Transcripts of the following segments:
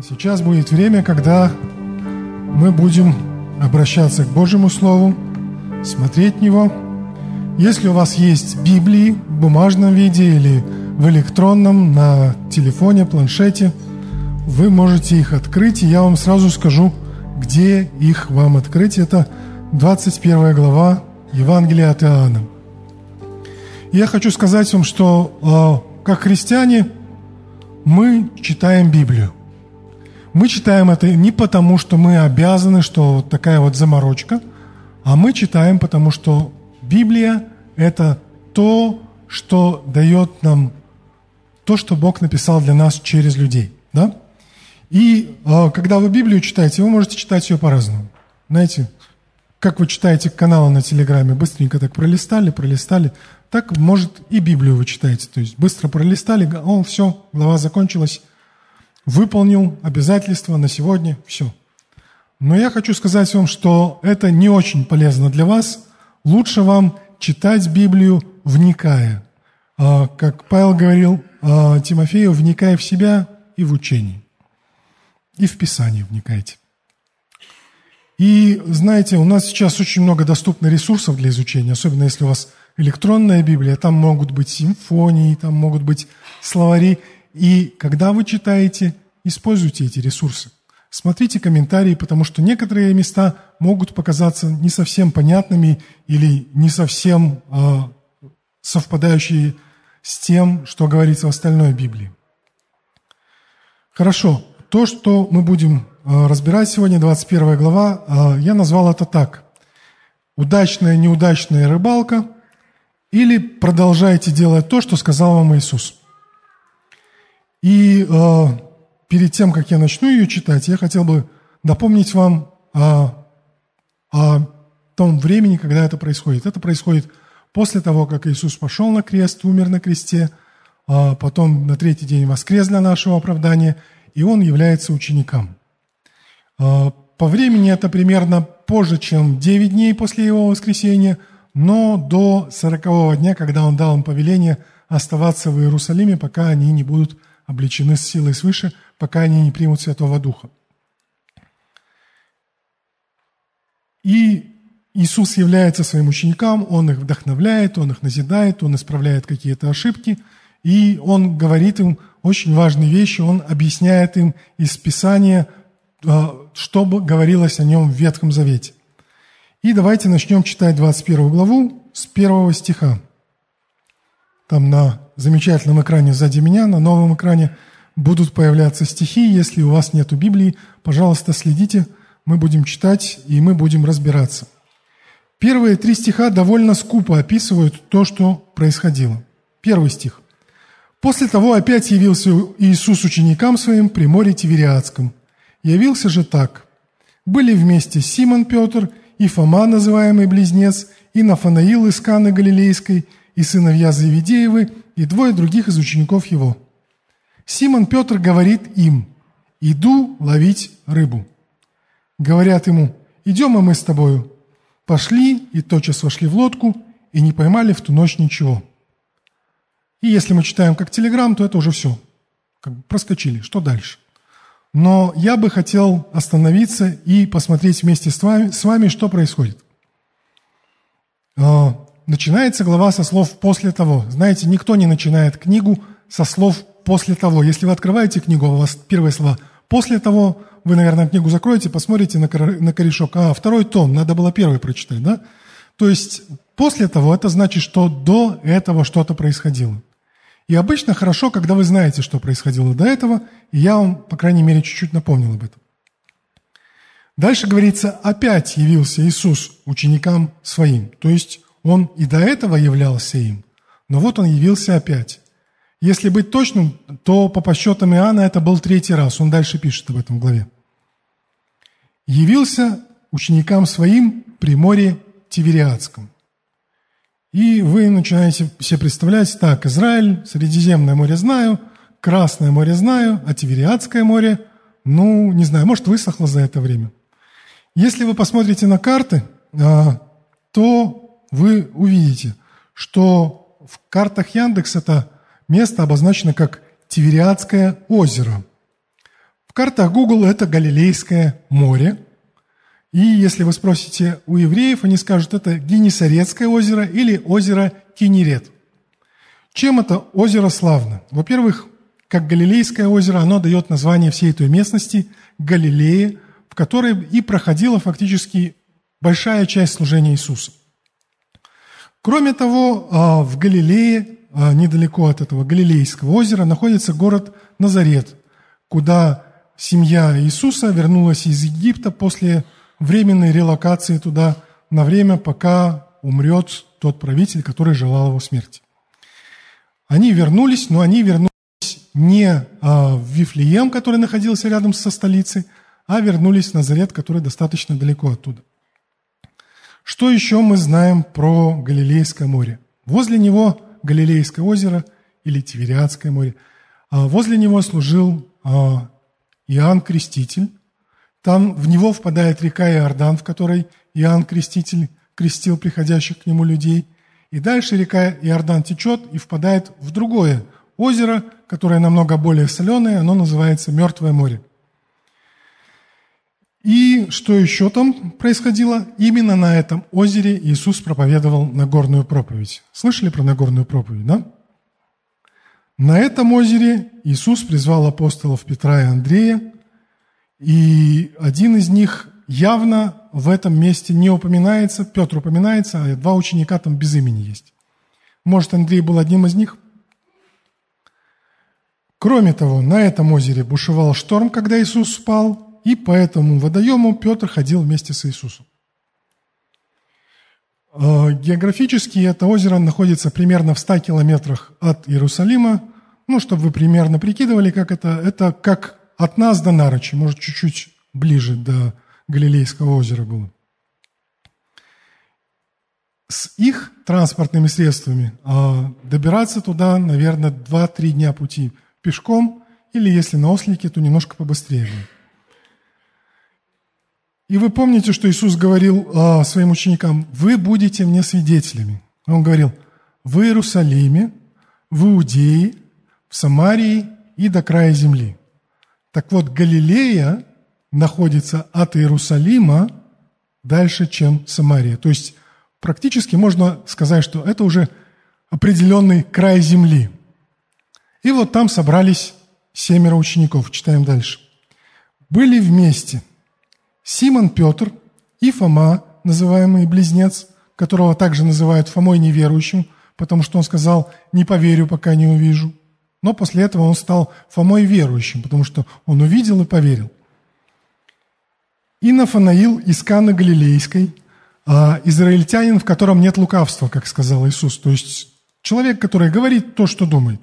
Сейчас будет время, когда мы будем обращаться к Божьему Слову, смотреть него. Если у вас есть Библии в бумажном виде или в электронном, на телефоне, планшете, вы можете их открыть, и я вам сразу скажу, где их вам открыть. Это 21 глава Евангелия от Иоанна. я хочу сказать вам, что э, как христиане мы читаем Библию – мы читаем это не потому, что мы обязаны, что такая вот заморочка, а мы читаем, потому что Библия – это то, что дает нам то, что Бог написал для нас через людей. Да? И э, когда вы Библию читаете, вы можете читать ее по-разному. Знаете, как вы читаете каналы на Телеграме, быстренько так пролистали, пролистали, так, может, и Библию вы читаете. То есть быстро пролистали, о, все, глава закончилась, выполнил обязательства на сегодня, все. Но я хочу сказать вам, что это не очень полезно для вас. Лучше вам читать Библию, вникая. А, как Павел говорил а, Тимофею, вникая в себя и в учение. И в Писание вникайте. И знаете, у нас сейчас очень много доступно ресурсов для изучения, особенно если у вас электронная Библия, там могут быть симфонии, там могут быть словари. И когда вы читаете, используйте эти ресурсы. Смотрите комментарии, потому что некоторые места могут показаться не совсем понятными или не совсем э, совпадающие с тем, что говорится в остальной Библии. Хорошо. То, что мы будем э, разбирать сегодня, 21 глава, э, я назвал это так. Удачная, неудачная рыбалка или продолжайте делать то, что сказал вам Иисус. И э, перед тем, как я начну ее читать, я хотел бы напомнить вам о, о том времени, когда это происходит. Это происходит после того, как Иисус пошел на крест, умер на кресте, а потом на третий день воскрес для нашего оправдания, и Он является учеником. А, по времени это примерно позже, чем 9 дней после Его воскресения, но до 40 дня, когда Он дал им повеление оставаться в Иерусалиме, пока они не будут обличены силой свыше, пока они не примут Святого Духа. И Иисус является своим ученикам, Он их вдохновляет, Он их назидает, Он исправляет какие-то ошибки, и Он говорит им очень важные вещи, Он объясняет им из Писания, а, что говорилось о Нем в Ветхом Завете. И давайте начнем читать 21 главу с первого стиха. Там на замечательном экране сзади меня, на новом экране будут появляться стихи. Если у вас нет Библии, пожалуйста, следите, мы будем читать и мы будем разбираться. Первые три стиха довольно скупо описывают то, что происходило. Первый стих. «После того опять явился Иисус ученикам своим при море Тивериадском. Явился же так. Были вместе Симон Петр и Фома, называемый Близнец, и Нафанаил из Каны Галилейской – и сыновья Завидеевы, и двое других из учеников его. Симон Петр говорит им, «Иду ловить рыбу». Говорят ему, «Идем и мы с тобою». Пошли и тотчас вошли в лодку, и не поймали в ту ночь ничего. И если мы читаем как телеграмм, то это уже все. Как бы проскочили. Что дальше? Но я бы хотел остановиться и посмотреть вместе с вами, с вами что происходит. А, начинается глава со слов «после того». Знаете, никто не начинает книгу со слов «после того». Если вы открываете книгу, у вас первые слова «после того», вы, наверное, книгу закроете, посмотрите на корешок. А, второй том, надо было первый прочитать, да? То есть «после того» – это значит, что до этого что-то происходило. И обычно хорошо, когда вы знаете, что происходило до этого, и я вам, по крайней мере, чуть-чуть напомнил об этом. Дальше говорится, опять явился Иисус ученикам своим. То есть он и до этого являлся им, но вот он явился опять. Если быть точным, то по подсчетам Иоанна это был третий раз. Он дальше пишет об этом в главе. Явился ученикам своим при море Тивериадском. И вы начинаете себе представлять, так, Израиль, Средиземное море знаю, Красное море знаю, а Тивериадское море, ну, не знаю, может, высохло за это время. Если вы посмотрите на карты, а, то вы увидите, что в картах Яндекс это место обозначено как Тивериадское озеро. В картах Google это Галилейское море. И если вы спросите у евреев, они скажут, это Генесарецкое озеро или озеро Кинерет. Чем это озеро славно? Во-первых, как Галилейское озеро, оно дает название всей этой местности Галилеи, в которой и проходила фактически большая часть служения Иисуса. Кроме того, а, в Галилее, недалеко от этого Галилейского озера, находится город Назарет, куда семья Иисуса вернулась из Египта после временной релокации туда на время, пока умрет тот правитель, который желал его смерти. Они вернулись, но они вернулись не а, в Вифлеем, который находился рядом со столицей, а вернулись в Назарет, который достаточно далеко оттуда. Что еще мы знаем про Галилейское море? Возле него Галилейское озеро или Тивериадское море. А возле него служил а, Иоанн Креститель. Там в него впадает река Иордан, в которой Иоанн Креститель крестил приходящих к нему людей. И дальше река Иордан течет и впадает в другое озеро, которое намного более соленое, оно называется Мертвое море. И что еще там происходило? Именно на этом озере Иисус проповедовал Нагорную проповедь. Слышали про Нагорную проповедь, да? На этом озере Иисус призвал апостолов Петра и Андрея, и один из них явно в этом месте не упоминается, Петр упоминается, а два ученика там без имени есть. Может, Андрей был одним из них? Кроме того, на этом озере бушевал шторм, когда Иисус спал, и по этому водоему Петр ходил вместе с Иисусом. А, географически это озеро находится примерно в 100 километрах от Иерусалима. Ну, чтобы вы примерно прикидывали, как это. Это как от нас до Нарочи, может, чуть-чуть ближе до Галилейского озера было. С их транспортными средствами а, добираться туда, наверное, 2-3 дня пути пешком, или если на ослике, то немножко побыстрее. И вы помните, что Иисус говорил а, своим ученикам, вы будете мне свидетелями. Он говорил, в Иерусалиме, в Иудее, в Самарии и до края земли. Так вот, Галилея находится от Иерусалима дальше, чем Самария. То есть практически можно сказать, что это уже определенный край земли. И вот там собрались семеро учеников. Читаем дальше. Были вместе – Симон Петр и Фома, называемый близнец, которого также называют Фомой неверующим, потому что он сказал «не поверю, пока не увижу». Но после этого он стал Фомой верующим, потому что он увидел и поверил. И Нафанаил из Каны Галилейской, а израильтянин, в котором нет лукавства, как сказал Иисус. То есть человек, который говорит то, что думает.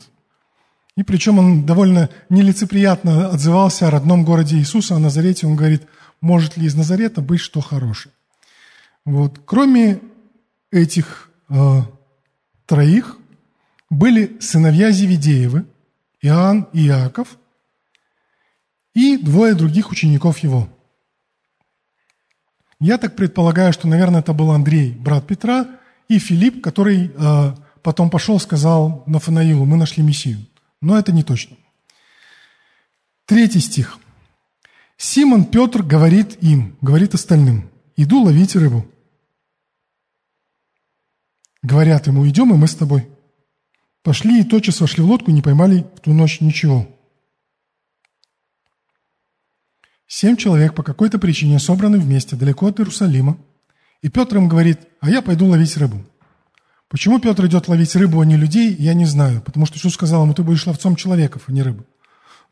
И причем он довольно нелицеприятно отзывался о родном городе Иисуса, о Назарете. Он говорит – может ли из Назарета быть что хорошее. Вот. Кроме этих э, троих были сыновья Зеведеевы, Иоанн и Иаков, и двое других учеников его. Я так предполагаю, что, наверное, это был Андрей, брат Петра, и Филипп, который э, потом пошел, сказал Нафанаилу, мы нашли Мессию. Но это не точно. Третий стих – Симон Петр говорит им, говорит остальным, иду ловить рыбу. Говорят ему, идем, и мы с тобой. Пошли и тотчас вошли в лодку, не поймали в ту ночь ничего. Семь человек по какой-то причине собраны вместе, далеко от Иерусалима. И Петр им говорит, а я пойду ловить рыбу. Почему Петр идет ловить рыбу, а не людей, я не знаю. Потому что Иисус сказал ему, ты будешь ловцом человеков, а не рыбы.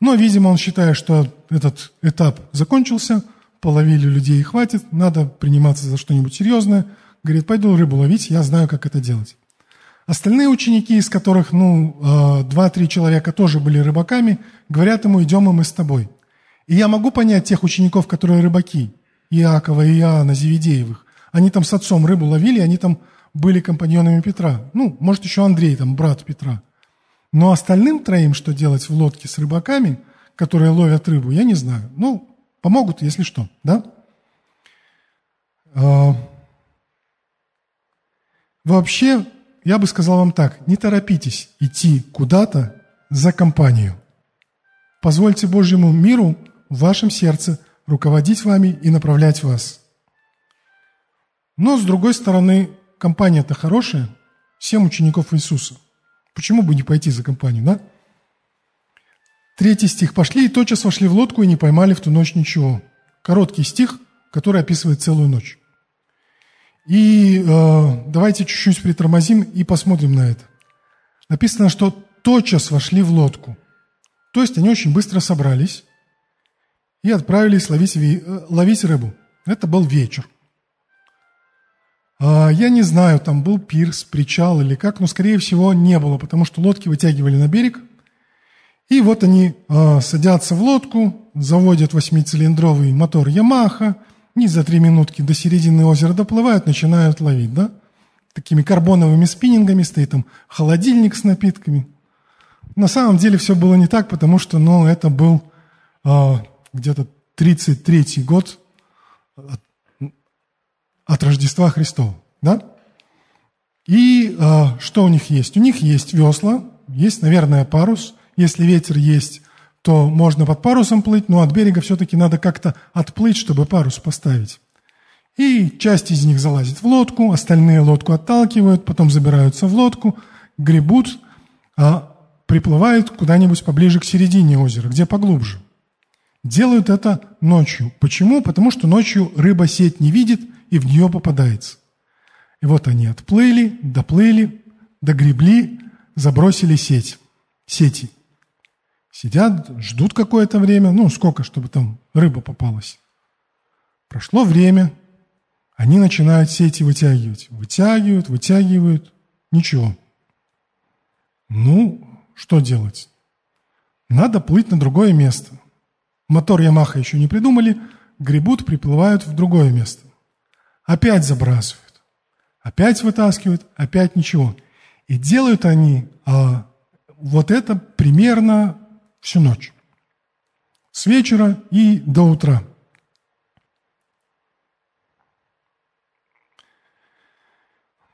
Но, видимо, он считает, что этот этап закончился, половили людей и хватит, надо приниматься за что-нибудь серьезное. Говорит, пойду рыбу ловить, я знаю, как это делать. Остальные ученики, из которых, ну, а, два-три человека тоже были рыбаками, говорят ему, идем и мы с тобой. И я могу понять тех учеников, которые рыбаки, Иакова и Иоанна Зеведеевых. Они там с отцом рыбу ловили, они там были компаньонами Петра. Ну, может, еще Андрей, там, брат Петра. Но остальным троим, что делать в лодке с рыбаками, которые ловят рыбу, я не знаю. Ну, помогут, если что, да? А, вообще, я бы сказал вам так, не торопитесь идти куда-то за компанию. Позвольте Божьему миру в вашем сердце руководить вами и направлять вас. Но, с другой стороны, компания-то хорошая, семь учеников Иисуса. Почему бы не пойти за компанию, да? Третий стих. «Пошли и тотчас вошли в лодку и не поймали в ту ночь ничего». Короткий стих, который описывает целую ночь. И э, давайте чуть-чуть притормозим и посмотрим на это. Написано, что тотчас вошли в лодку. То есть они очень быстро собрались и отправились ловить, э, ловить рыбу. Это был вечер. А, я не знаю, там был пирс, причал или как, но, скорее всего, не было, потому что лодки вытягивали на берег. И вот они а, садятся в лодку, заводят восьмицилиндровый мотор Ямаха, и за три минутки до середины озера доплывают, начинают ловить, да? Такими карбоновыми спиннингами стоит там холодильник с напитками. На самом деле все было не так, потому что, ну, это был а, где-то 33-й год от, Рождества Христова, да? И а, что у них есть? У них есть весла, есть, наверное, парус. Если ветер есть, то можно под парусом плыть, но от берега все-таки надо как-то отплыть, чтобы парус поставить. И часть из них залазит в лодку, остальные лодку отталкивают, потом забираются в лодку, гребут, а приплывают куда-нибудь поближе к середине озера, где поглубже. Делают это ночью. Почему? Потому что ночью рыба сеть не видит и в нее попадается. И вот они отплыли, доплыли, догребли, забросили сеть, сети. Сидят, ждут какое-то время, ну, сколько, чтобы там рыба попалась. Прошло время, они начинают сети вытягивать. Вытягивают, вытягивают, ничего. Ну, что делать? Надо плыть на другое место. Мотор Ямаха еще не придумали, гребут, приплывают в другое место. Опять забрасывают, опять вытаскивают, опять ничего. И делают они а, вот это примерно всю ночь. С вечера и до утра.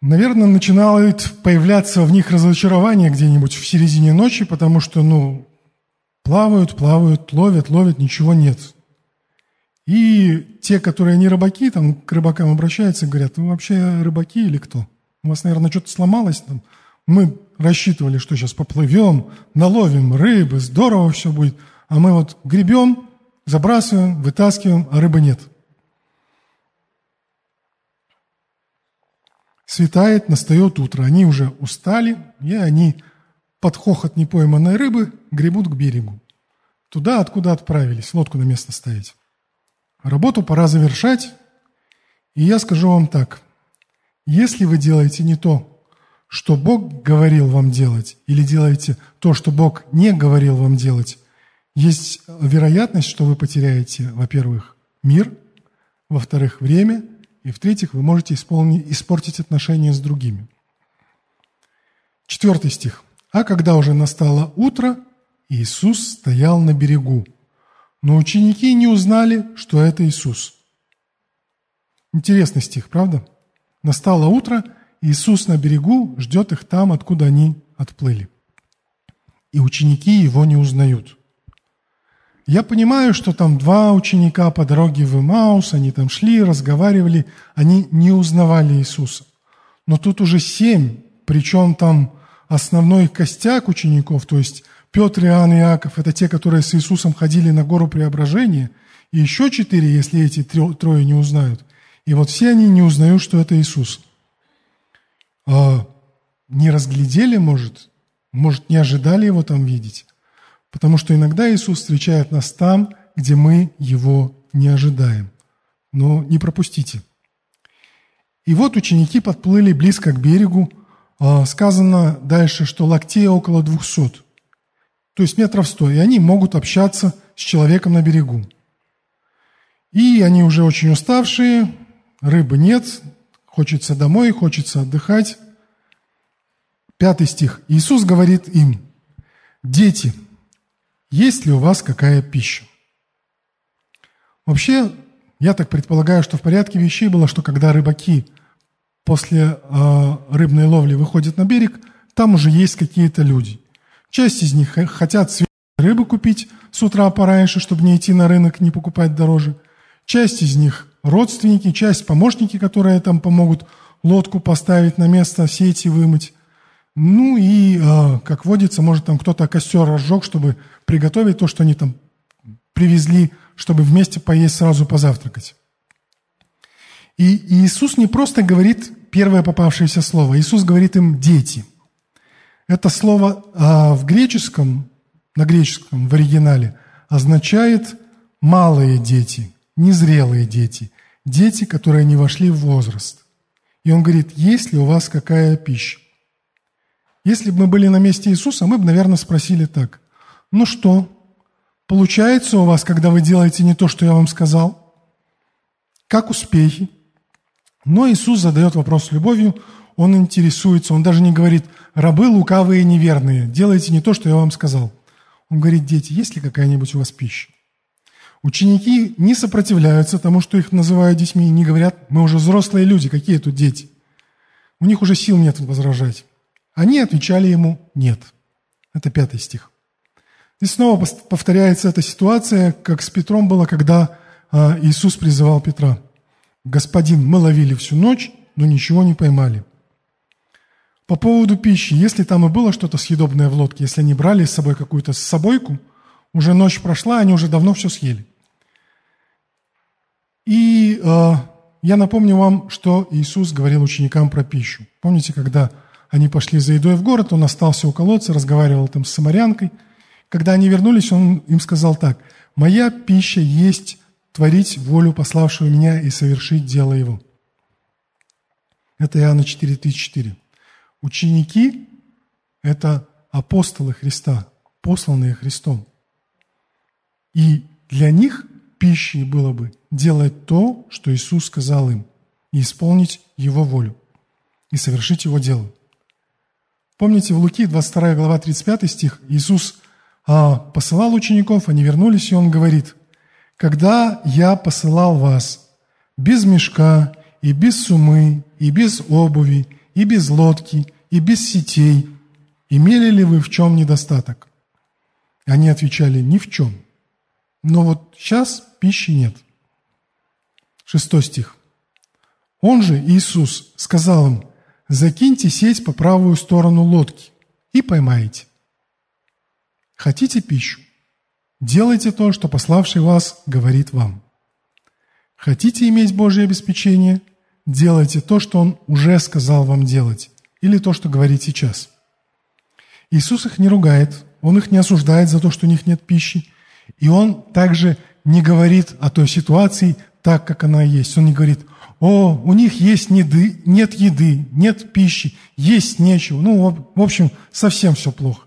Наверное, начинает появляться в них разочарование где-нибудь в середине ночи, потому что, ну, Плавают, плавают, ловят, ловят, ничего нет. И те, которые не рыбаки, там к рыбакам обращаются, говорят, вы вообще рыбаки или кто? У вас, наверное, что-то сломалось там. Мы рассчитывали, что сейчас поплывем, наловим рыбы, здорово все будет. А мы вот гребем, забрасываем, вытаскиваем, а рыбы нет. Светает, настает утро. Они уже устали, и они под хохот непойманной рыбы гребут к берегу. Туда, откуда отправились, лодку на место ставить. Работу пора завершать, и я скажу вам так. Если вы делаете не то, что Бог говорил вам делать, или делаете то, что Бог не говорил вам делать, есть вероятность, что вы потеряете, во-первых, мир, во-вторых, время, и в-третьих, вы можете испортить отношения с другими. Четвертый стих. А когда уже настало утро, Иисус стоял на берегу. Но ученики не узнали, что это Иисус. Интересный стих, правда? Настало утро, Иисус на берегу ждет их там, откуда они отплыли. И ученики его не узнают. Я понимаю, что там два ученика по дороге в Имаус, они там шли, разговаривали, они не узнавали Иисуса. Но тут уже семь, причем там основной костяк учеников, то есть Петр, Иоанн и Иаков, это те, которые с Иисусом ходили на гору преображения, и еще четыре, если эти трое не узнают. И вот все они не узнают, что это Иисус. А не разглядели, может, может, не ожидали его там видеть. Потому что иногда Иисус встречает нас там, где мы его не ожидаем. Но не пропустите. И вот ученики подплыли близко к берегу, а, сказано дальше, что локтей около 200, то есть метров 100, и они могут общаться с человеком на берегу. И они уже очень уставшие, рыбы нет, хочется домой, хочется отдыхать. Пятый стих. Иисус говорит им, «Дети, есть ли у вас какая пища?» Вообще, я так предполагаю, что в порядке вещей было, что когда рыбаки – после э, рыбной ловли выходят на берег, там уже есть какие-то люди. Часть из них хотят рыбы купить с утра пораньше, чтобы не идти на рынок, не покупать дороже. Часть из них родственники, часть помощники, которые там помогут лодку поставить на место, сети вымыть. Ну и, э, как водится, может там кто-то костер разжег, чтобы приготовить то, что они там привезли, чтобы вместе поесть, сразу позавтракать. И Иисус не просто говорит первое попавшееся слово, Иисус говорит им «дети». Это слово а, в греческом, на греческом, в оригинале, означает «малые дети», «незрелые дети», дети, которые не вошли в возраст. И он говорит, есть ли у вас какая пища? Если бы мы были на месте Иисуса, мы бы, наверное, спросили так. Ну что, получается у вас, когда вы делаете не то, что я вам сказал? Как успехи? Но Иисус задает вопрос с любовью, он интересуется, он даже не говорит, рабы лукавые и неверные, делайте не то, что я вам сказал. Он говорит, дети, есть ли какая-нибудь у вас пища? Ученики не сопротивляются тому, что их называют детьми, и не говорят, мы уже взрослые люди, какие тут дети? У них уже сил нет возражать. Они отвечали ему «нет». Это пятый стих. И снова повторяется эта ситуация, как с Петром было, когда а, Иисус призывал Петра – «Господин, мы ловили всю ночь, но ничего не поймали». По поводу пищи, если там и было что-то съедобное в лодке, если они брали с собой какую-то собойку, уже ночь прошла, они уже давно все съели. И э, я напомню вам, что Иисус говорил ученикам про пищу. Помните, когда они пошли за едой в город, он остался у колодца, разговаривал там с самарянкой. Когда они вернулись, он им сказал так, «Моя пища есть творить волю пославшего меня и совершить дело его. Это Иоанна 4.34. Ученики – это апостолы Христа, посланные Христом. И для них пищей было бы делать то, что Иисус сказал им, и исполнить Его волю, и совершить Его дело. Помните, в Луки, 22 глава, 35 стих, Иисус а, посылал учеников, они вернулись, и Он говорит – когда я посылал вас без мешка и без сумы, и без обуви, и без лодки, и без сетей, имели ли вы в чем недостаток? Они отвечали, ни в чем. Но вот сейчас пищи нет. Шестой стих. Он же, Иисус, сказал им, закиньте сеть по правую сторону лодки и поймаете. Хотите пищу? Делайте то, что пославший вас говорит вам. Хотите иметь Божье обеспечение? Делайте то, что Он уже сказал вам делать, или то, что говорит сейчас. Иисус их не ругает, Он их не осуждает за то, что у них нет пищи, и Он также не говорит о той ситуации так, как она есть. Он не говорит, о, у них есть неды, нет еды, нет пищи, есть нечего. Ну, в общем, совсем все плохо.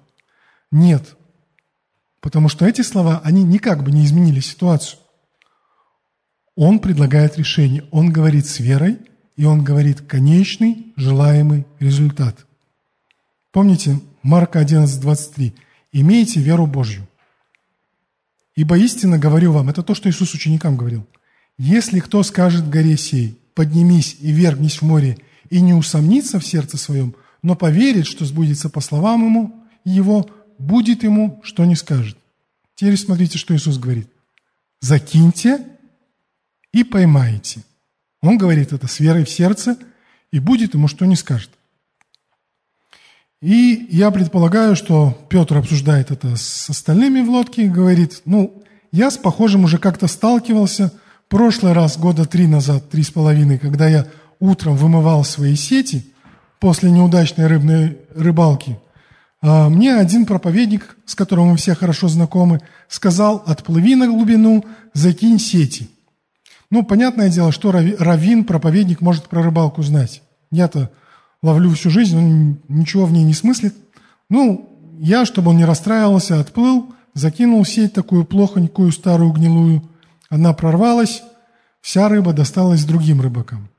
Нет. Потому что эти слова, они никак бы не изменили ситуацию. Он предлагает решение, он говорит с верой, и он говорит конечный желаемый результат. Помните, Марка 11:23. «Имейте веру Божью». «Ибо истинно говорю вам», это то, что Иисус ученикам говорил, «если кто скажет горе сей, поднимись и вергнись в море, и не усомнится в сердце своем, но поверит, что сбудется по словам ему, его, будет ему, что не скажет. Теперь смотрите, что Иисус говорит. Закиньте и поймайте. Он говорит это с верой в сердце, и будет ему, что не скажет. И я предполагаю, что Петр обсуждает это с остальными в лодке и говорит, ну, я с похожим уже как-то сталкивался прошлый раз, года три назад, три с половиной, когда я утром вымывал свои сети после неудачной рыбной рыбалки – а, мне один проповедник, с которым мы все хорошо знакомы, сказал, отплыви на глубину, закинь сети. Ну, понятное дело, что раввин, проповедник может про рыбалку знать. Я-то ловлю всю жизнь, он ничего в ней не смыслит. Ну, я, чтобы он не расстраивался, отплыл, закинул сеть такую плохонькую, старую, гнилую. Она прорвалась, вся рыба досталась другим рыбакам.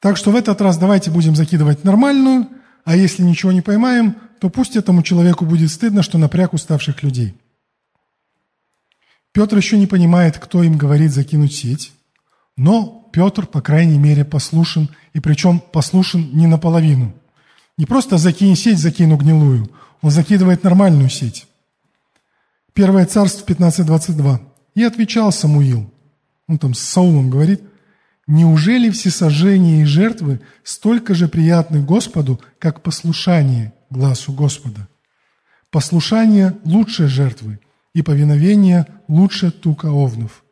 Так что в этот раз давайте будем закидывать нормальную – а если ничего не поймаем, то пусть этому человеку будет стыдно, что напряг уставших людей. Петр еще не понимает, кто им говорит закинуть сеть, но Петр, по крайней мере, послушен, и причем послушен не наполовину. Не просто закинь сеть, закину гнилую, он закидывает нормальную сеть. Первое царство 15.22. И отвечал Самуил, он там с Саулом говорит, «Неужели все сожжения и жертвы столько же приятны Господу, как послушание глазу Господа? Послушание лучше жертвы, и повиновение лучше тука овнов».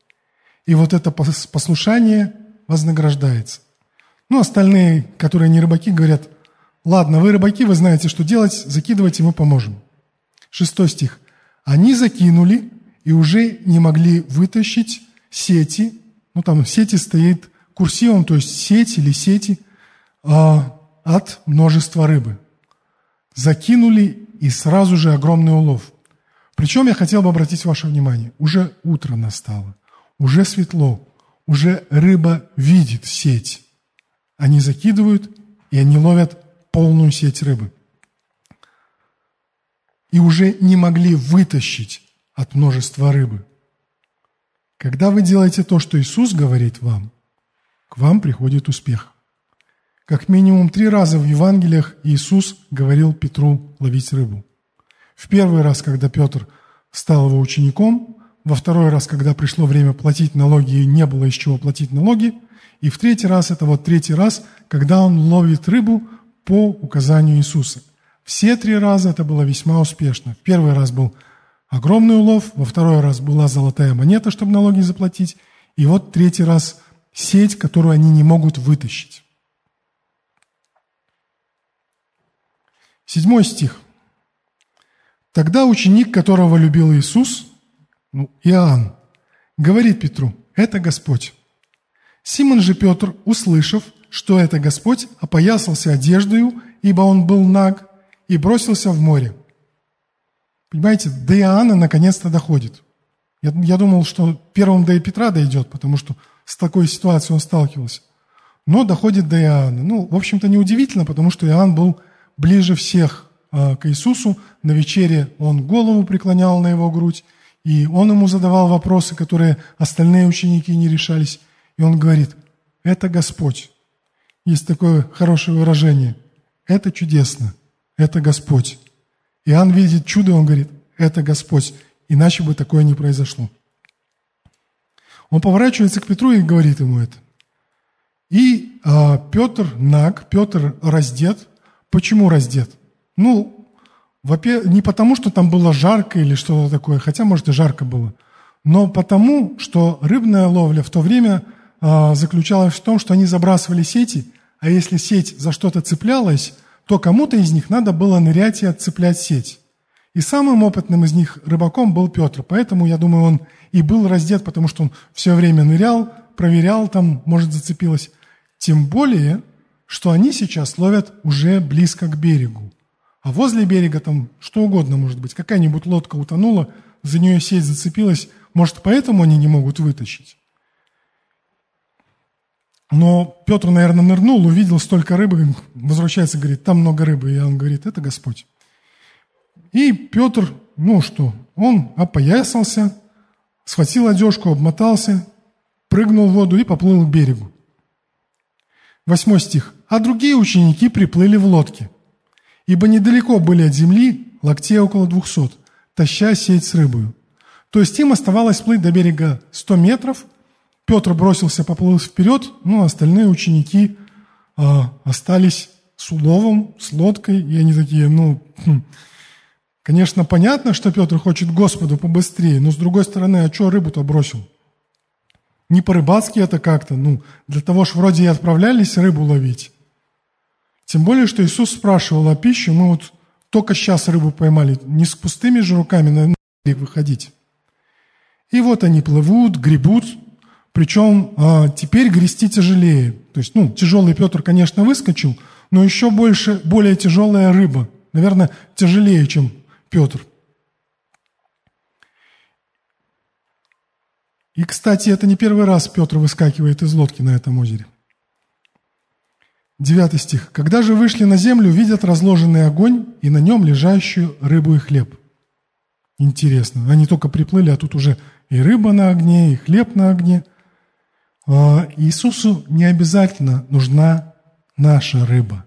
И вот это послушание вознаграждается. Ну, остальные, которые не рыбаки, говорят, ладно, вы рыбаки, вы знаете, что делать, закидывайте, мы поможем. Шестой стих. Они закинули и уже не могли вытащить сети, ну там сети стоит курсивом, то есть сеть или сети а, от множества рыбы. Закинули и сразу же огромный улов. Причем я хотел бы обратить ваше внимание, уже утро настало, уже светло, уже рыба видит сеть. Они закидывают, и они ловят полную сеть рыбы. И уже не могли вытащить от множества рыбы. Когда вы делаете то, что Иисус говорит вам, к вам приходит успех. Как минимум три раза в Евангелиях Иисус говорил Петру ловить рыбу. В первый раз, когда Петр стал его учеником, во второй раз, когда пришло время платить налоги и не было из чего платить налоги, и в третий раз, это вот третий раз, когда он ловит рыбу по указанию Иисуса. Все три раза это было весьма успешно. В первый раз был огромный улов, во второй раз была золотая монета, чтобы налоги заплатить, и вот третий раз сеть, которую они не могут вытащить. Седьмой стих. Тогда ученик, которого любил Иисус, ну, Иоанн, говорит Петру, это Господь. Симон же Петр, услышав, что это Господь, опоясался одеждою, ибо он был наг, и бросился в море. Понимаете, до Иоанна наконец-то доходит. Я, я думал, что первым до Петра дойдет, потому что с такой ситуацией он сталкивался. Но доходит до Иоанна. Ну, в общем-то, неудивительно, потому что Иоанн был ближе всех к Иисусу. На вечере он голову преклонял на его грудь, и он ему задавал вопросы, которые остальные ученики не решались. И он говорит, это Господь. Есть такое хорошее выражение. Это чудесно. Это Господь. Иоанн видит чудо, он говорит, это Господь, иначе бы такое не произошло. Он поворачивается к Петру и говорит ему это. И а, Петр наг, Петр раздет. Почему раздет? Ну, не потому, что там было жарко или что-то такое, хотя, может, и жарко было, но потому, что рыбная ловля в то время а, заключалась в том, что они забрасывали сети, а если сеть за что-то цеплялась, то кому-то из них надо было нырять и отцеплять сеть. И самым опытным из них рыбаком был Петр, поэтому, я думаю, он и был раздет, потому что он все время нырял, проверял, там, может, зацепилось. Тем более, что они сейчас ловят уже близко к берегу. А возле берега там что угодно может быть. Какая-нибудь лодка утонула, за нее сеть зацепилась. Может, поэтому они не могут вытащить. Но Петр, наверное, нырнул, увидел столько рыбы, возвращается, говорит, там много рыбы. И он говорит, это Господь. И Петр, ну что, он опоясался, схватил одежку, обмотался, прыгнул в воду и поплыл к берегу. Восьмой стих. А другие ученики приплыли в лодке, ибо недалеко были от земли, локтей около двухсот, таща сеть с рыбою. То есть им оставалось плыть до берега сто метров – Петр бросился, поплыл вперед, ну, а остальные ученики а, остались с уловом, с лодкой, и они такие, ну, хм, конечно, понятно, что Петр хочет Господу побыстрее, но с другой стороны, а что рыбу-то бросил? Не по-рыбацки это как-то, ну, для того ж вроде и отправлялись рыбу ловить. Тем более, что Иисус спрашивал о пище, мы вот только сейчас рыбу поймали, не с пустыми же руками на берег выходить. И вот они плывут, гребут, причем а, теперь грести тяжелее. То есть, ну, тяжелый Петр, конечно, выскочил, но еще больше, более тяжелая рыба. Наверное, тяжелее, чем Петр. И, кстати, это не первый раз Петр выскакивает из лодки на этом озере. Девятый стих. «Когда же вышли на землю, видят разложенный огонь и на нем лежащую рыбу и хлеб». Интересно. Они только приплыли, а тут уже и рыба на огне, и хлеб на огне – а, Иисусу не обязательно нужна наша рыба.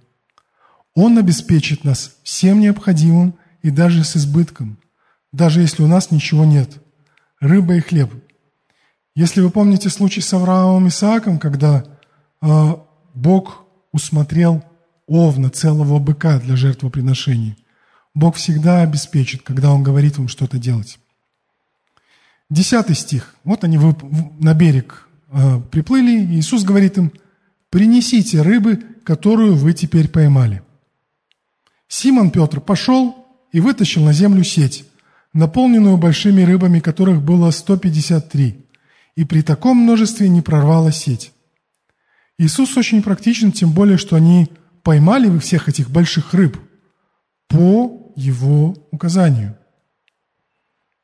Он обеспечит нас всем необходимым и даже с избытком. даже если у нас ничего нет. Рыба и хлеб. Если вы помните случай с Авраамом и Исааком, когда э, Бог усмотрел овна, целого быка для жертвоприношений, Бог всегда обеспечит, когда Он говорит вам что-то делать. Десятый стих. Вот они на берег э, приплыли, и Иисус говорит им, принесите рыбы, которую вы теперь поймали. Симон Петр пошел и вытащил на землю сеть, наполненную большими рыбами, которых было 153, и при таком множестве не прорвала сеть. Иисус очень практичен, тем более, что они поймали всех этих больших рыб по его указанию.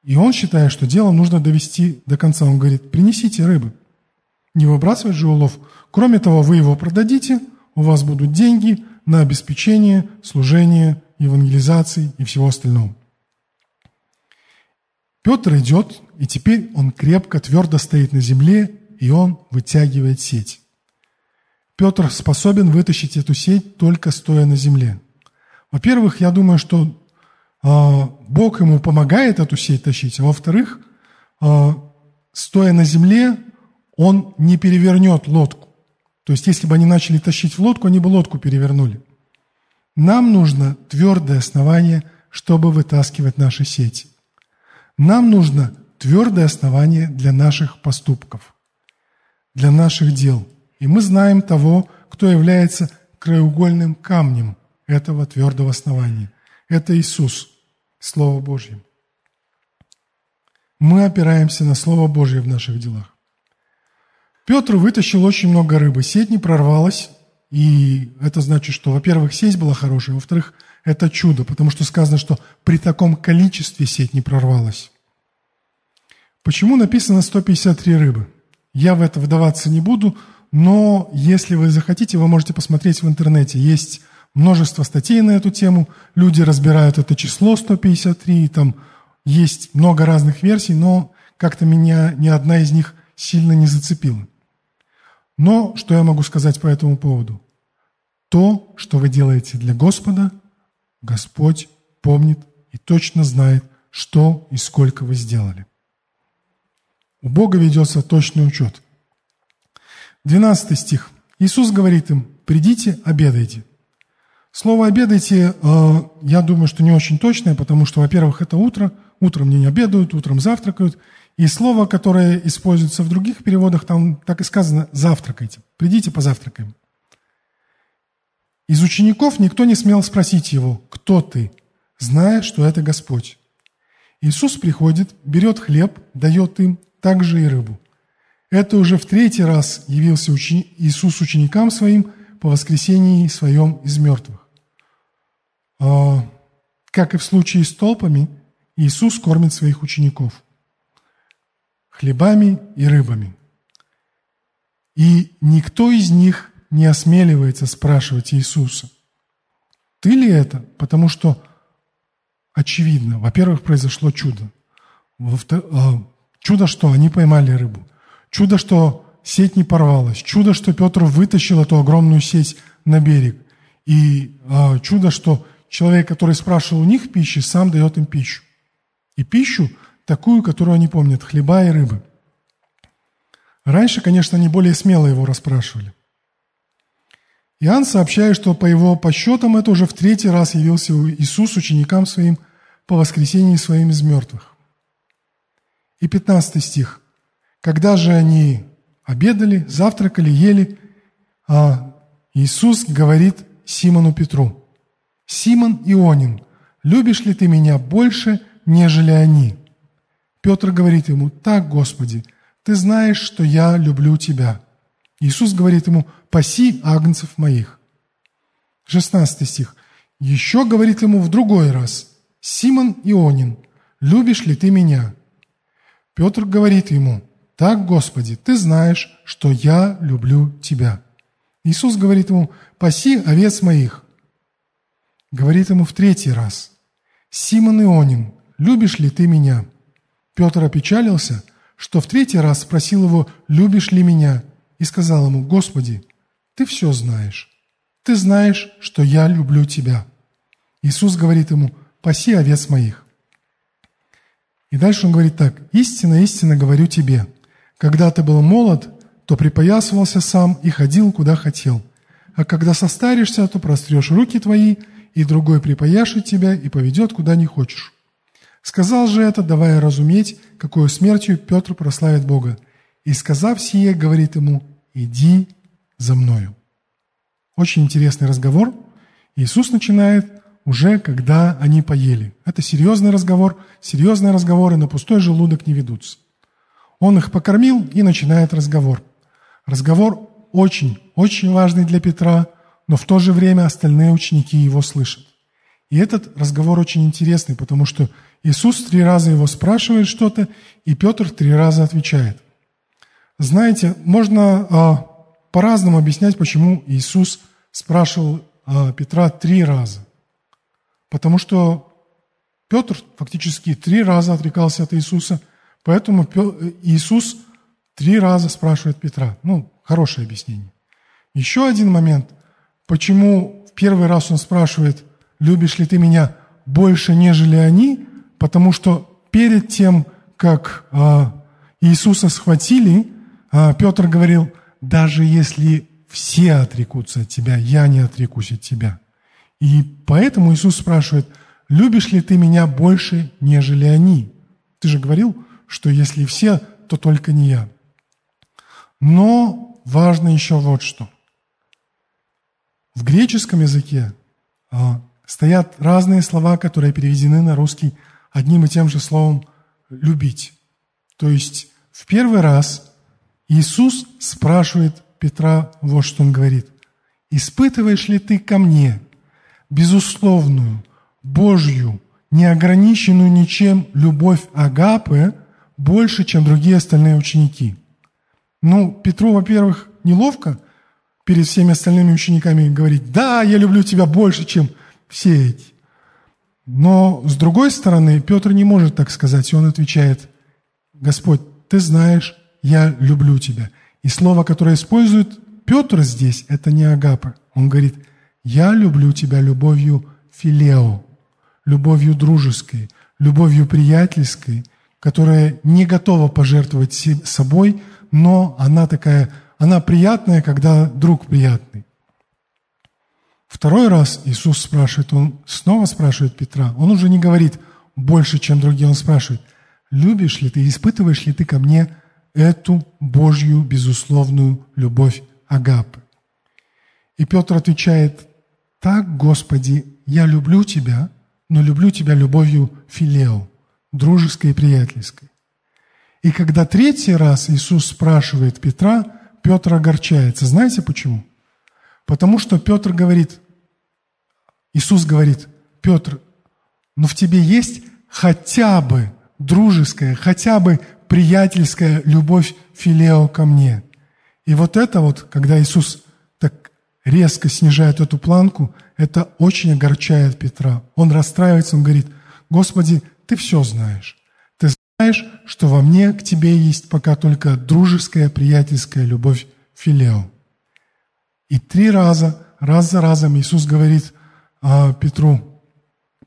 И он считает, что дело нужно довести до конца. Он говорит, принесите рыбы. Не выбрасывать же улов. Кроме того, вы его продадите, у вас будут деньги на обеспечение, служение, евангелизации и всего остального. Петр идет, и теперь он крепко, твердо стоит на земле, и он вытягивает сеть. Петр способен вытащить эту сеть только стоя на земле. Во-первых, я думаю, что э, Бог ему помогает эту сеть тащить, а во-вторых, э, стоя на земле, он не перевернет лодку. То есть, если бы они начали тащить в лодку, они бы лодку перевернули. Нам нужно твердое основание, чтобы вытаскивать наши сети. Нам нужно твердое основание для наших поступков, для наших дел. И мы знаем того, кто является краеугольным камнем этого твердого основания. Это Иисус, Слово Божье. Мы опираемся на Слово Божье в наших делах. Петр вытащил очень много рыбы. Сеть не прорвалась, и это значит, что, во-первых, сеть была хорошая, во-вторых, это чудо, потому что сказано, что при таком количестве сеть не прорвалась. Почему написано 153 рыбы? Я в это вдаваться не буду, но если вы захотите, вы можете посмотреть в интернете. Есть множество статей на эту тему, люди разбирают это число 153, там есть много разных версий, но как-то меня ни одна из них сильно не зацепила. Но что я могу сказать по этому поводу? То, что вы делаете для Господа, Господь помнит и точно знает, что и сколько вы сделали. У Бога ведется точный учет. 12 стих. Иисус говорит им, придите, обедайте. Слово «обедайте», э, я думаю, что не очень точное, потому что, во-первых, это утро, утром не обедают, утром завтракают – и слово, которое используется в других переводах, там так и сказано «завтракайте». Придите, позавтракаем. Из учеников никто не смел спросить его, кто ты, зная, что это Господь. Иисус приходит, берет хлеб, дает им, также и рыбу. Это уже в третий раз явился учени... Иисус ученикам своим по воскресении своем из мертвых. А, как и в случае с толпами, Иисус кормит своих учеников хлебами и рыбами. И никто из них не осмеливается спрашивать Иисуса, ты ли это? Потому что очевидно, во-первых, произошло чудо. А, чудо, что они поймали рыбу. Чудо, что сеть не порвалась. Чудо, что Петр вытащил эту огромную сеть на берег. И а, чудо, что человек, который спрашивал у них пищи, сам дает им пищу. И пищу такую, которую они помнят, хлеба и рыбы. Раньше, конечно, они более смело его расспрашивали. Иоанн сообщает, что по его подсчетам это уже в третий раз явился Иисус ученикам своим по воскресении своим из мертвых. И 15 стих. Когда же они обедали, завтракали, ели, а Иисус говорит Симону Петру, «Симон Ионин, любишь ли ты меня больше, нежели они?» Петр говорит ему, «Так, Господи, ты знаешь, что я люблю тебя». Иисус говорит ему, «Паси агнцев моих». 16 стих. Еще говорит ему в другой раз, «Симон Ионин, любишь ли ты меня?» Петр говорит ему, «Так, Господи, ты знаешь, что я люблю тебя». Иисус говорит ему, «Паси овец моих». Говорит ему в третий раз, «Симон Ионин, любишь ли ты меня?» Петр опечалился, что в третий раз спросил его, «Любишь ли меня?» и сказал ему, «Господи, ты все знаешь. Ты знаешь, что я люблю тебя». Иисус говорит ему, «Паси овец моих». И дальше он говорит так. «Истинно, истинно говорю тебе, когда ты был молод, то припоясывался сам и ходил, куда хотел. А когда состаришься, то прострешь руки твои, и другой припояшет тебя и поведет, куда не хочешь». Сказал же это, давая разуметь, какую смертью Петр прославит Бога. И сказав сие, говорит ему, иди за мною. Очень интересный разговор. Иисус начинает уже, когда они поели. Это серьезный разговор, серьезные разговоры на пустой желудок не ведутся. Он их покормил и начинает разговор. Разговор очень, очень важный для Петра, но в то же время остальные ученики его слышат. И этот разговор очень интересный, потому что Иисус три раза его спрашивает что-то, и Петр три раза отвечает. Знаете, можно а, по-разному объяснять, почему Иисус спрашивал а, Петра три раза. Потому что Петр фактически три раза отрекался от Иисуса, поэтому Иисус три раза спрашивает Петра. Ну, хорошее объяснение. Еще один момент, почему в первый раз он спрашивает, любишь ли ты меня больше, нежели они, потому что перед тем, как а, Иисуса схватили, а, Петр говорил, даже если все отрекутся от тебя, я не отрекусь от тебя. И поэтому Иисус спрашивает, любишь ли ты меня больше, нежели они? Ты же говорил, что если все, то только не я. Но важно еще вот что. В греческом языке а, стоят разные слова, которые переведены на русский одним и тем же словом «любить». То есть в первый раз Иисус спрашивает Петра вот что он говорит. «Испытываешь ли ты ко мне безусловную, Божью, неограниченную ничем любовь Агапы больше, чем другие остальные ученики?» Ну, Петру, во-первых, неловко перед всеми остальными учениками говорить, да, я люблю тебя больше, чем все эти. Но, с другой стороны, Петр не может так сказать, и он отвечает, Господь, ты знаешь, я люблю тебя. И слово, которое использует Петр здесь, это не агапа. Он говорит, я люблю тебя любовью филео, любовью дружеской, любовью приятельской, которая не готова пожертвовать собой, но она такая, она приятная, когда друг приятный. Второй раз Иисус спрашивает, он снова спрашивает Петра. Он уже не говорит больше, чем другие. Он спрашивает, любишь ли ты, испытываешь ли ты ко мне эту Божью безусловную любовь Агапы? И Петр отвечает, так, Господи, я люблю Тебя, но люблю Тебя любовью филео, дружеской и приятельской. И когда третий раз Иисус спрашивает Петра, Петр огорчается. Знаете почему? Потому что Петр говорит, Иисус говорит, Петр, но в тебе есть хотя бы дружеская, хотя бы приятельская любовь филео ко мне. И вот это вот, когда Иисус так резко снижает эту планку, это очень огорчает Петра. Он расстраивается, он говорит, Господи, Ты все знаешь. Ты знаешь, что во мне к Тебе есть пока только дружеская, приятельская любовь филео. И три раза, раз за разом Иисус говорит а, Петру,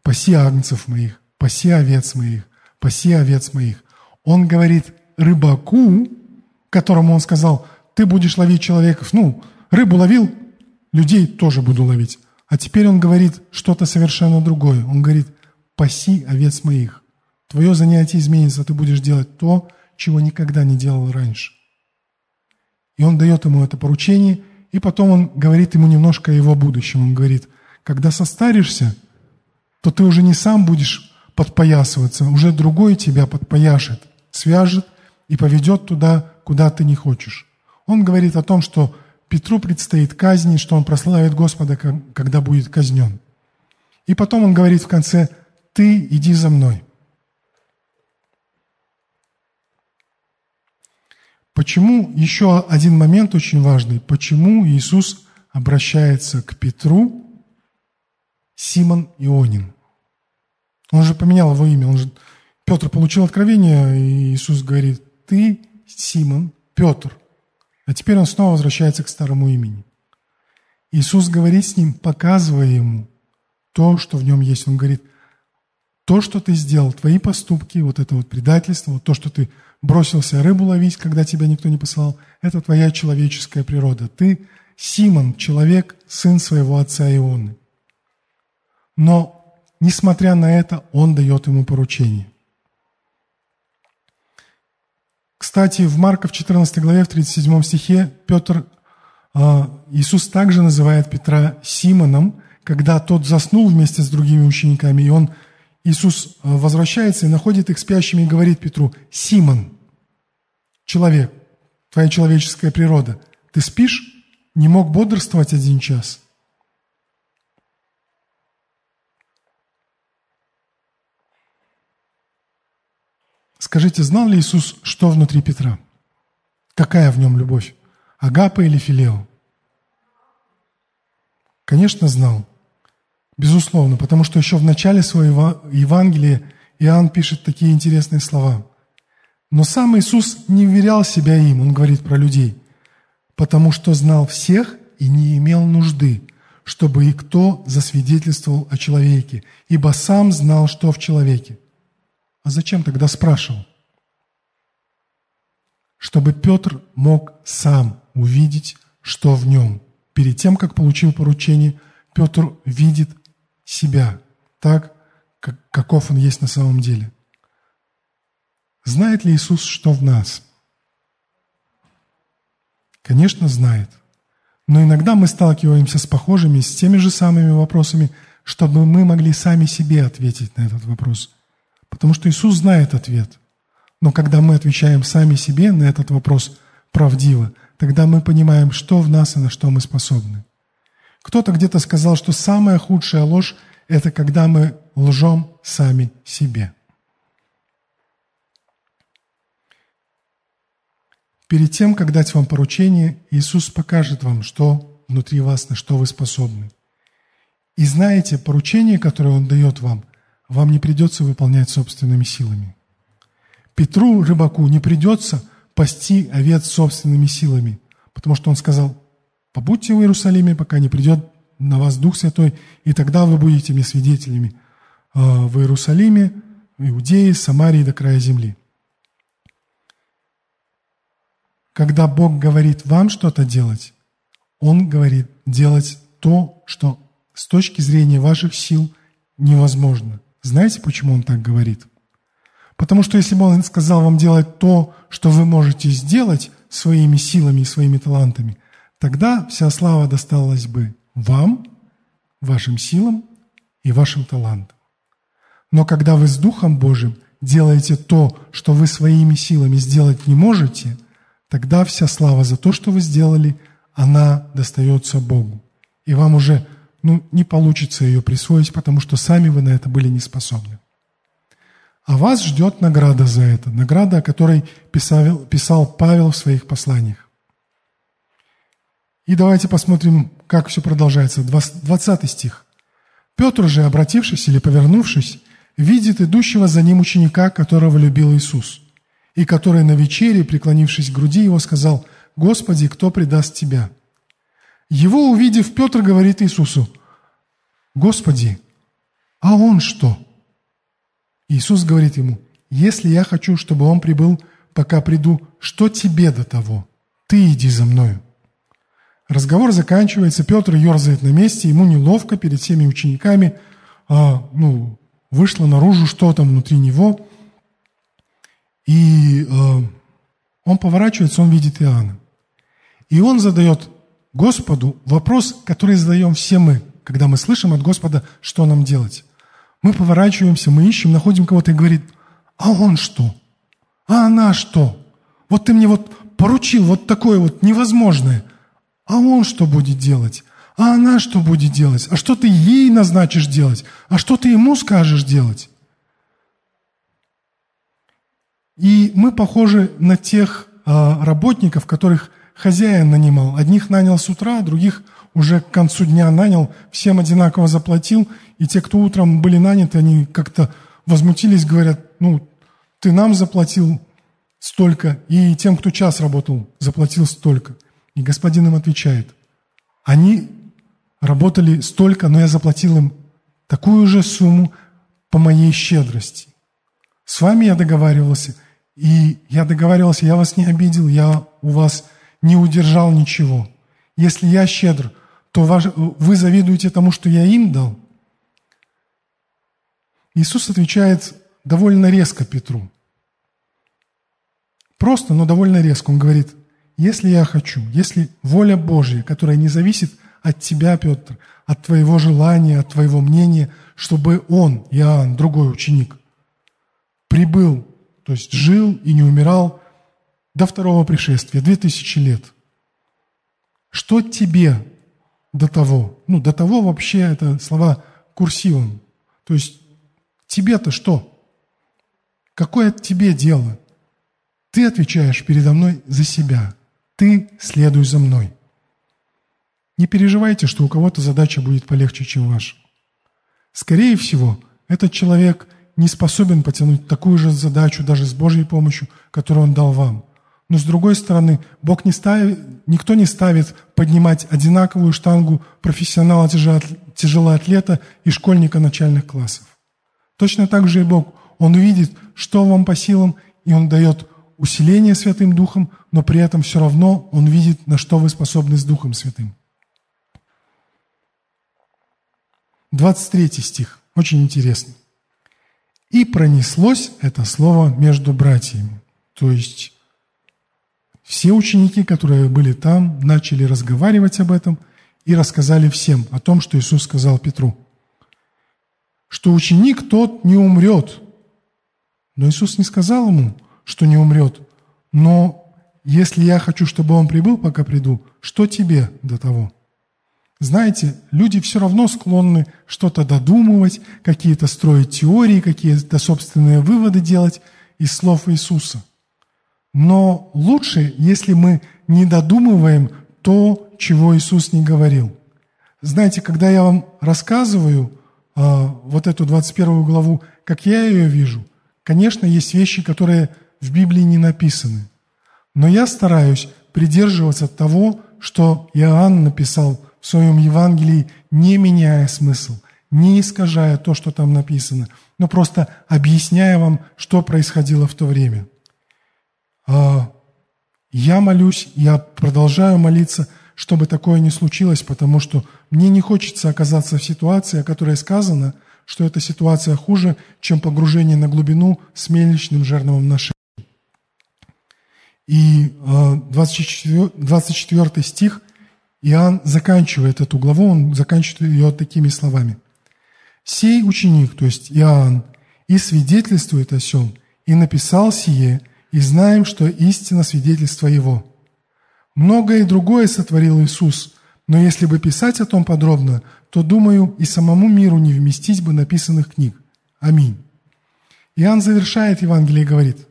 паси агнцев моих, паси овец моих, паси овец моих. Он говорит рыбаку, которому он сказал, ты будешь ловить человеков. Ну, рыбу ловил, людей тоже буду ловить. А теперь он говорит что-то совершенно другое. Он говорит, паси овец моих. Твое занятие изменится, ты будешь делать то, чего никогда не делал раньше. И он дает ему это поручение, и потом он говорит ему немножко о его будущем. Он говорит, когда состаришься, то ты уже не сам будешь подпоясываться, уже другой тебя подпояшет, свяжет и поведет туда, куда ты не хочешь. Он говорит о том, что Петру предстоит казнь, что он прославит Господа, когда будет казнен. И потом он говорит в конце, ты иди за мной. Почему, еще один момент очень важный, почему Иисус обращается к Петру, Симон Ионин? Он же поменял его имя, он же, Петр получил откровение, и Иисус говорит, ты Симон, Петр. А теперь он снова возвращается к старому имени. Иисус говорит с ним, показывая ему то, что в нем есть. Он говорит, то, что ты сделал, твои поступки, вот это вот предательство, вот то, что ты бросился рыбу ловить, когда тебя никто не посылал, это твоя человеческая природа. Ты Симон, человек, сын своего отца Ионы. Но, несмотря на это, он дает ему поручение. Кстати, в Марка в 14 главе, в 37 стихе, Петр, а, Иисус также называет Петра Симоном, когда тот заснул вместе с другими учениками, и он, Иисус а, возвращается и находит их спящими и говорит Петру, «Симон, человек, твоя человеческая природа, ты спишь? Не мог бодрствовать один час?» Скажите, знал ли Иисус, что внутри Петра? Какая в нем любовь? Агапа или Филео? Конечно, знал. Безусловно, потому что еще в начале своего Евангелия Иоанн пишет такие интересные слова. Но сам Иисус не уверял себя им, он говорит про людей, потому что знал всех и не имел нужды, чтобы и кто засвидетельствовал о человеке, ибо сам знал, что в человеке – а зачем тогда спрашивал? Чтобы Петр мог сам увидеть, что в нем. Перед тем, как получил поручение, Петр видит себя так, как, каков он есть на самом деле. Знает ли Иисус, что в нас? Конечно, знает. Но иногда мы сталкиваемся с похожими, с теми же самыми вопросами, чтобы мы могли сами себе ответить на этот вопрос – Потому что Иисус знает ответ. Но когда мы отвечаем сами себе на этот вопрос правдиво, тогда мы понимаем, что в нас и на что мы способны. Кто-то где-то сказал, что самая худшая ложь – это когда мы лжем сами себе. Перед тем, как дать вам поручение, Иисус покажет вам, что внутри вас, на что вы способны. И знаете, поручение, которое Он дает вам, вам не придется выполнять собственными силами. Петру, рыбаку, не придется пасти овец собственными силами, потому что он сказал, побудьте в Иерусалиме, пока не придет на вас Дух Святой, и тогда вы будете мне свидетелями а, в Иерусалиме, в Иудее, Самарии до края земли. Когда Бог говорит вам что-то делать, Он говорит делать то, что с точки зрения ваших сил невозможно – знаете, почему он так говорит? Потому что если бы он сказал вам делать то, что вы можете сделать своими силами и своими талантами, тогда вся слава досталась бы вам, вашим силам и вашим талантам. Но когда вы с Духом Божьим делаете то, что вы своими силами сделать не можете, тогда вся слава за то, что вы сделали, она достается Богу. И вам уже ну, не получится ее присвоить, потому что сами вы на это были не способны. А вас ждет награда за это, награда, о которой писал, писал Павел в своих посланиях. И давайте посмотрим, как все продолжается. 20 стих. Петр же, обратившись или повернувшись, видит идущего за ним ученика, которого любил Иисус, и который на вечере, преклонившись к груди его, сказал, «Господи, кто предаст Тебя?» Его увидев, Петр говорит Иисусу, «Господи, а он что?» Иисус говорит ему, «Если я хочу, чтобы он прибыл, пока приду, что тебе до того? Ты иди за мною». Разговор заканчивается, Петр ерзает на месте, ему неловко перед всеми учениками, а, ну, вышло наружу что там внутри него, и а, он поворачивается, он видит Иоанна. И он задает Господу вопрос, который задаем все мы, когда мы слышим от Господа, что нам делать. Мы поворачиваемся, мы ищем, находим кого-то и говорит, а он что? А она что? Вот ты мне вот поручил вот такое вот невозможное. А он что будет делать? А она что будет делать? А что ты ей назначишь делать? А что ты ему скажешь делать? И мы похожи на тех а, работников, которых хозяин нанимал. Одних нанял с утра, других уже к концу дня нанял, всем одинаково заплатил, и те, кто утром были наняты, они как-то возмутились, говорят, ну, ты нам заплатил столько, и тем, кто час работал, заплатил столько. И господин им отвечает, они работали столько, но я заплатил им такую же сумму по моей щедрости. С вами я договаривался, и я договаривался, я вас не обидел, я у вас не удержал ничего. Если я щедр, то вы завидуете тому, что я им дал. Иисус отвечает довольно резко Петру. Просто, но довольно резко. Он говорит, если я хочу, если воля Божья, которая не зависит от тебя, Петр, от твоего желания, от твоего мнения, чтобы он, Иоанн, другой ученик, прибыл, то есть жил и не умирал до второго пришествия, две тысячи лет. Что тебе до того? Ну, до того вообще это слова курсивом. То есть тебе-то что? Какое тебе дело? Ты отвечаешь передо мной за себя. Ты следуй за мной. Не переживайте, что у кого-то задача будет полегче, чем ваша. Скорее всего, этот человек не способен потянуть такую же задачу даже с Божьей помощью, которую он дал вам. Но с другой стороны, Бог не ставит, никто не ставит поднимать одинаковую штангу профессионала тяжелоатлета и школьника начальных классов. Точно так же и Бог. Он видит, что вам по силам, и Он дает усиление Святым Духом, но при этом все равно Он видит, на что вы способны с Духом Святым. 23 стих, очень интересный. «И пронеслось это слово между братьями». То есть все ученики, которые были там, начали разговаривать об этом и рассказали всем о том, что Иисус сказал Петру. Что ученик тот не умрет. Но Иисус не сказал ему – что не умрет. Но если я хочу, чтобы он прибыл, пока приду, что тебе до того? Знаете, люди все равно склонны что-то додумывать, какие-то строить теории, какие-то собственные выводы делать из слов Иисуса. Но лучше, если мы не додумываем то, чего Иисус не говорил. Знаете, когда я вам рассказываю э, вот эту 21 главу, как я ее вижу, конечно, есть вещи, которые в Библии не написаны. Но я стараюсь придерживаться того, что Иоанн написал в своем Евангелии, не меняя смысл, не искажая то, что там написано, но просто объясняя вам, что происходило в то время. А, я молюсь, я продолжаю молиться, чтобы такое не случилось, потому что мне не хочется оказаться в ситуации, о которой сказано, что эта ситуация хуже, чем погружение на глубину с мельничным жерновом на шее. И 24, 24 стих, Иоанн заканчивает эту главу, он заканчивает ее такими словами. «Сей ученик, то есть Иоанн, и свидетельствует о сем, и написал сие, и знаем, что истина свидетельство его. Многое другое сотворил Иисус, но если бы писать о том подробно, то, думаю, и самому миру не вместить бы написанных книг. Аминь. Иоанн завершает Евангелие и говорит,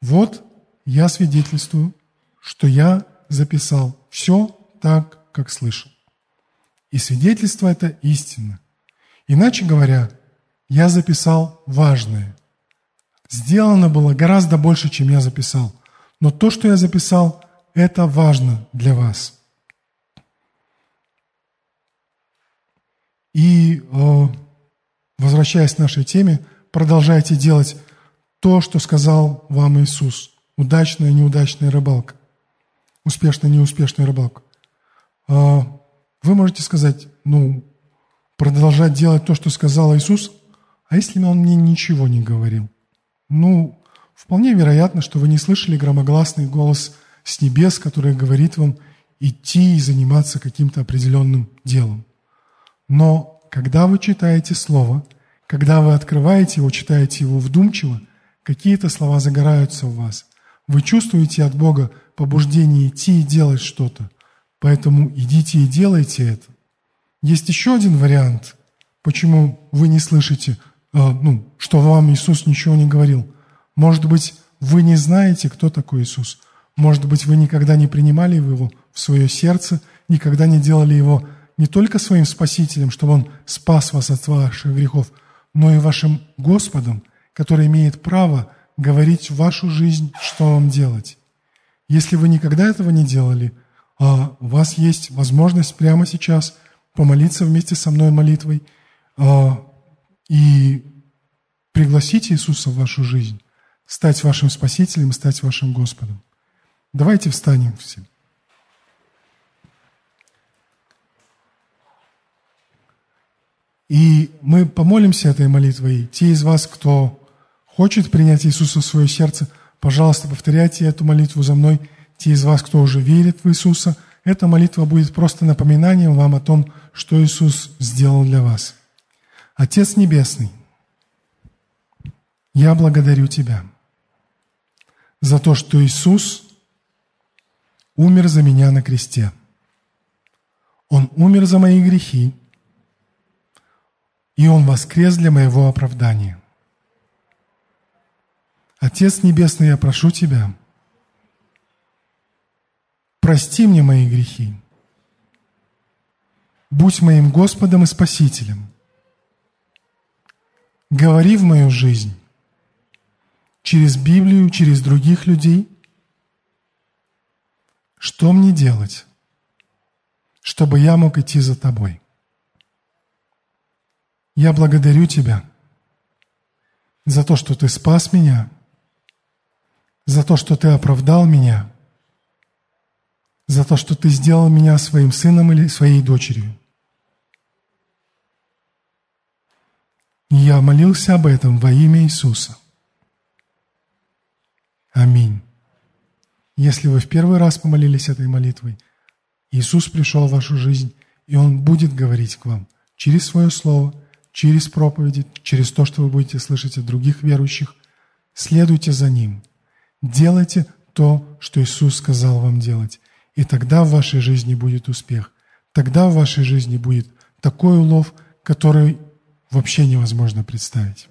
«Вот я свидетельствую, что я записал все так, как слышал. И свидетельство это истинно. Иначе говоря, я записал важное. Сделано было гораздо больше, чем я записал. Но то, что я записал, это важно для вас. И, э, возвращаясь к нашей теме, продолжайте делать то, что сказал вам Иисус удачная, неудачная рыбалка, успешная, неуспешная рыбалка. А, вы можете сказать, ну, продолжать делать то, что сказал Иисус, а если Он мне ничего не говорил? Ну, вполне вероятно, что вы не слышали громогласный голос с небес, который говорит вам идти и заниматься каким-то определенным делом. Но когда вы читаете Слово, когда вы открываете его, читаете его вдумчиво, какие-то слова загораются в вас – вы чувствуете от Бога побуждение идти и делать что-то. Поэтому идите и делайте это. Есть еще один вариант, почему вы не слышите, э, ну, что вам Иисус ничего не говорил. Может быть, вы не знаете, кто такой Иисус. Может быть, вы никогда не принимали его в свое сердце, никогда не делали его не только своим Спасителем, чтобы Он спас вас от ваших грехов, но и вашим Господом, который имеет право – говорить в вашу жизнь, что вам делать. Если вы никогда этого не делали, а у вас есть возможность прямо сейчас помолиться вместе со мной молитвой а, и пригласить Иисуса в вашу жизнь, стать вашим Спасителем, стать вашим Господом. Давайте встанем все. И мы помолимся этой молитвой. Те из вас, кто хочет принять Иисуса в свое сердце, пожалуйста, повторяйте эту молитву за мной. Те из вас, кто уже верит в Иисуса, эта молитва будет просто напоминанием вам о том, что Иисус сделал для вас. Отец Небесный, я благодарю Тебя за то, что Иисус умер за меня на кресте. Он умер за мои грехи, и Он воскрес для моего оправдания. Отец Небесный, я прошу Тебя, прости мне мои грехи, будь моим Господом и Спасителем, говори в мою жизнь через Библию, через других людей, что мне делать, чтобы я мог идти за Тобой. Я благодарю Тебя за то, что Ты спас меня, за то, что Ты оправдал меня, за то, что Ты сделал меня своим сыном или своей дочерью. я молился об этом во имя Иисуса. Аминь. Если вы в первый раз помолились этой молитвой, Иисус пришел в вашу жизнь, и Он будет говорить к вам через свое слово, через проповеди, через то, что вы будете слышать от других верующих. Следуйте за Ним. Делайте то, что Иисус сказал вам делать. И тогда в вашей жизни будет успех. Тогда в вашей жизни будет такой улов, который вообще невозможно представить.